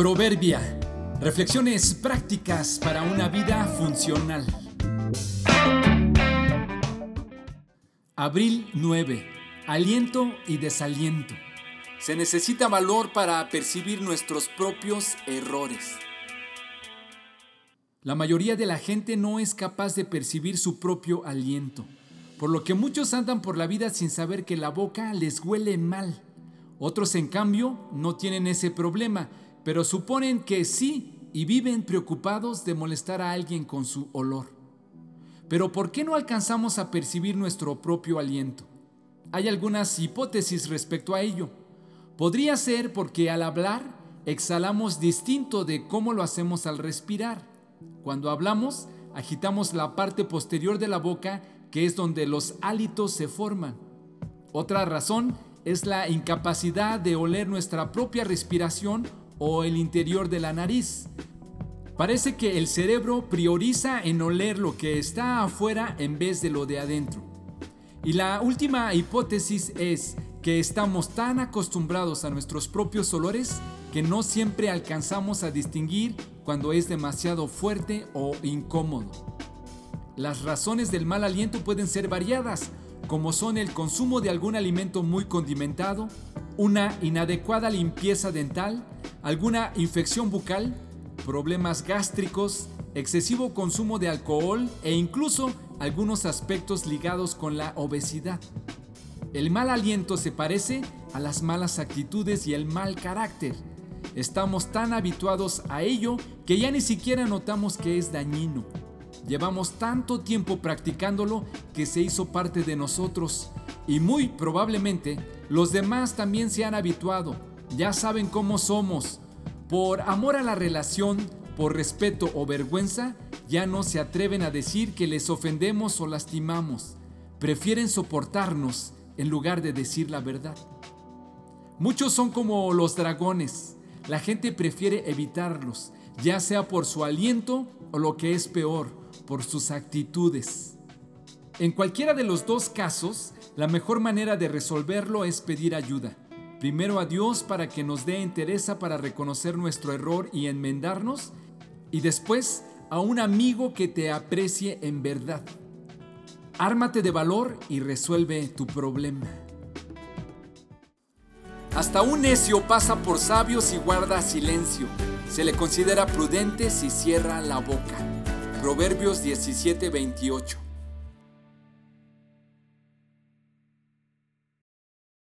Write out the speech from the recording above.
Proverbia. Reflexiones prácticas para una vida funcional. Abril 9. Aliento y desaliento. Se necesita valor para percibir nuestros propios errores. La mayoría de la gente no es capaz de percibir su propio aliento, por lo que muchos andan por la vida sin saber que la boca les huele mal. Otros, en cambio, no tienen ese problema, pero suponen que sí y viven preocupados de molestar a alguien con su olor. Pero ¿por qué no alcanzamos a percibir nuestro propio aliento? Hay algunas hipótesis respecto a ello. Podría ser porque al hablar exhalamos distinto de cómo lo hacemos al respirar. Cuando hablamos, agitamos la parte posterior de la boca, que es donde los hálitos se forman. Otra razón es la incapacidad de oler nuestra propia respiración o el interior de la nariz. Parece que el cerebro prioriza en oler lo que está afuera en vez de lo de adentro. Y la última hipótesis es que estamos tan acostumbrados a nuestros propios olores que no siempre alcanzamos a distinguir cuando es demasiado fuerte o incómodo. Las razones del mal aliento pueden ser variadas, como son el consumo de algún alimento muy condimentado, una inadecuada limpieza dental, alguna infección bucal, problemas gástricos, excesivo consumo de alcohol e incluso algunos aspectos ligados con la obesidad. El mal aliento se parece a las malas actitudes y el mal carácter. Estamos tan habituados a ello que ya ni siquiera notamos que es dañino. Llevamos tanto tiempo practicándolo que se hizo parte de nosotros y muy probablemente los demás también se han habituado. Ya saben cómo somos. Por amor a la relación, por respeto o vergüenza, ya no se atreven a decir que les ofendemos o lastimamos. Prefieren soportarnos en lugar de decir la verdad. Muchos son como los dragones. La gente prefiere evitarlos, ya sea por su aliento o lo que es peor, por sus actitudes. En cualquiera de los dos casos, la mejor manera de resolverlo es pedir ayuda. Primero a Dios para que nos dé entereza para reconocer nuestro error y enmendarnos. Y después a un amigo que te aprecie en verdad. Ármate de valor y resuelve tu problema. Hasta un necio pasa por sabios y guarda silencio. Se le considera prudente si cierra la boca. Proverbios 17:28